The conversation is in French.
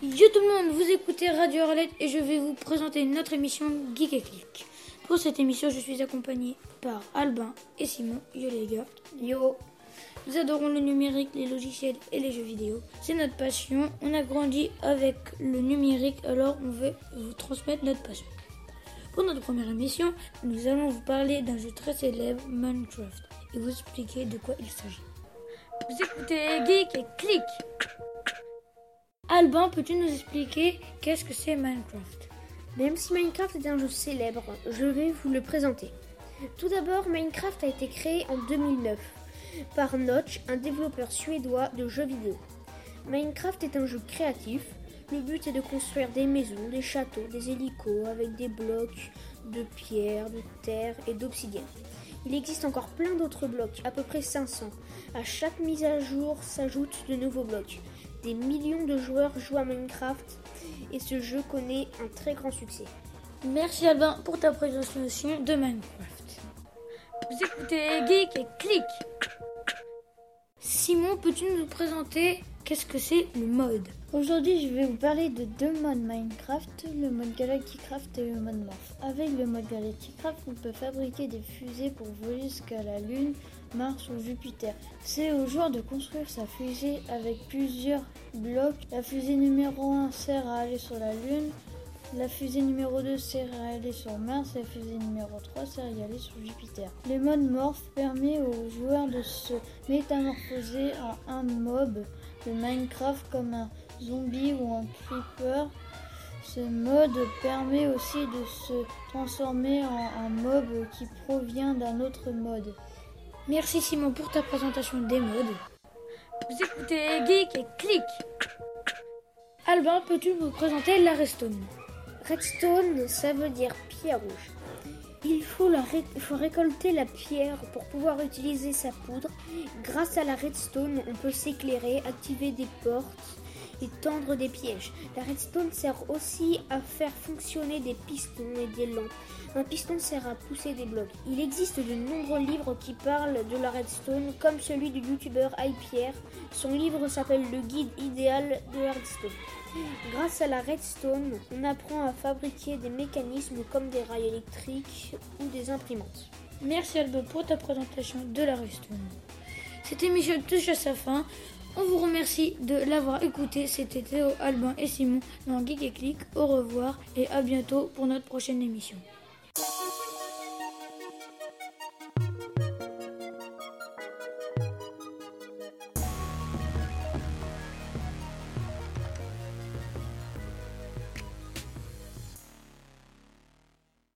Salut tout le monde, vous écoutez Radio Arlette et je vais vous présenter notre émission Geek et Click. Pour cette émission, je suis accompagné par Albin et Simon. Yo les gars. Yo. Nous adorons le numérique, les logiciels et les jeux vidéo. C'est notre passion. On a grandi avec le numérique, alors on veut vous transmettre notre passion. Pour notre première émission, nous allons vous parler d'un jeu très célèbre, Minecraft, et vous expliquer de quoi il s'agit. Vous écoutez Geek et Click. Albin, peux-tu nous expliquer qu'est-ce que c'est Minecraft? Même si Minecraft est un jeu célèbre, je vais vous le présenter. Tout d'abord, Minecraft a été créé en 2009 par Notch, un développeur suédois de jeux vidéo. Minecraft est un jeu créatif. Le but est de construire des maisons, des châteaux, des hélicos avec des blocs de pierre, de terre et d'obsidienne. Il existe encore plein d'autres blocs, à peu près 500. À chaque mise à jour s'ajoutent de nouveaux blocs. Des millions de joueurs jouent à Minecraft et ce jeu connaît un très grand succès. Merci Albin pour ta présentation de Minecraft. Vous écoutez Geek et Click. Simon, peux-tu nous présenter qu'est-ce que c'est le mode Aujourd'hui, je vais vous parler de deux modes Minecraft, le mode Galacticraft et le mode Morph. Avec le mode Galacticraft, on peut fabriquer des fusées pour voler jusqu'à la Lune, Mars ou Jupiter. C'est au joueur de construire sa fusée avec plusieurs blocs. La fusée numéro 1 sert à aller sur la Lune, la fusée numéro 2 sert à aller sur Mars et la fusée numéro 3 sert à y aller sur Jupiter. Le mode Morph permet aux joueurs de se métamorphoser en un mob de Minecraft comme un zombie ou un creeper. Ce mode permet aussi de se transformer en un mob qui provient d'un autre mode. Merci Simon pour ta présentation des modes. Vous écoutez Geek et Click. Albin, peux-tu nous présenter la redstone Redstone, ça veut dire pierre rouge. Il faut, récolter la pierre pour pouvoir utiliser sa poudre. Grâce à la redstone, on peut s'éclairer, activer des portes et tendre des pièges. La redstone sert aussi à faire fonctionner des pistons et des lampes. Un piston sert à pousser des blocs. Il existe de nombreux livres qui parlent de la redstone, comme celui du youtubeur iPierre. Son livre s'appelle Le guide idéal de la redstone. Grâce à la redstone, on apprend à fabriquer des mécanismes comme des rails électriques ou des imprimantes. Merci Albin pour ta présentation de la redstone. Cette émission touche à sa fin. On vous remercie de l'avoir écouté. C'était Théo, Albin et Simon dans Geek et Click. Au revoir et à bientôt pour notre prochaine émission.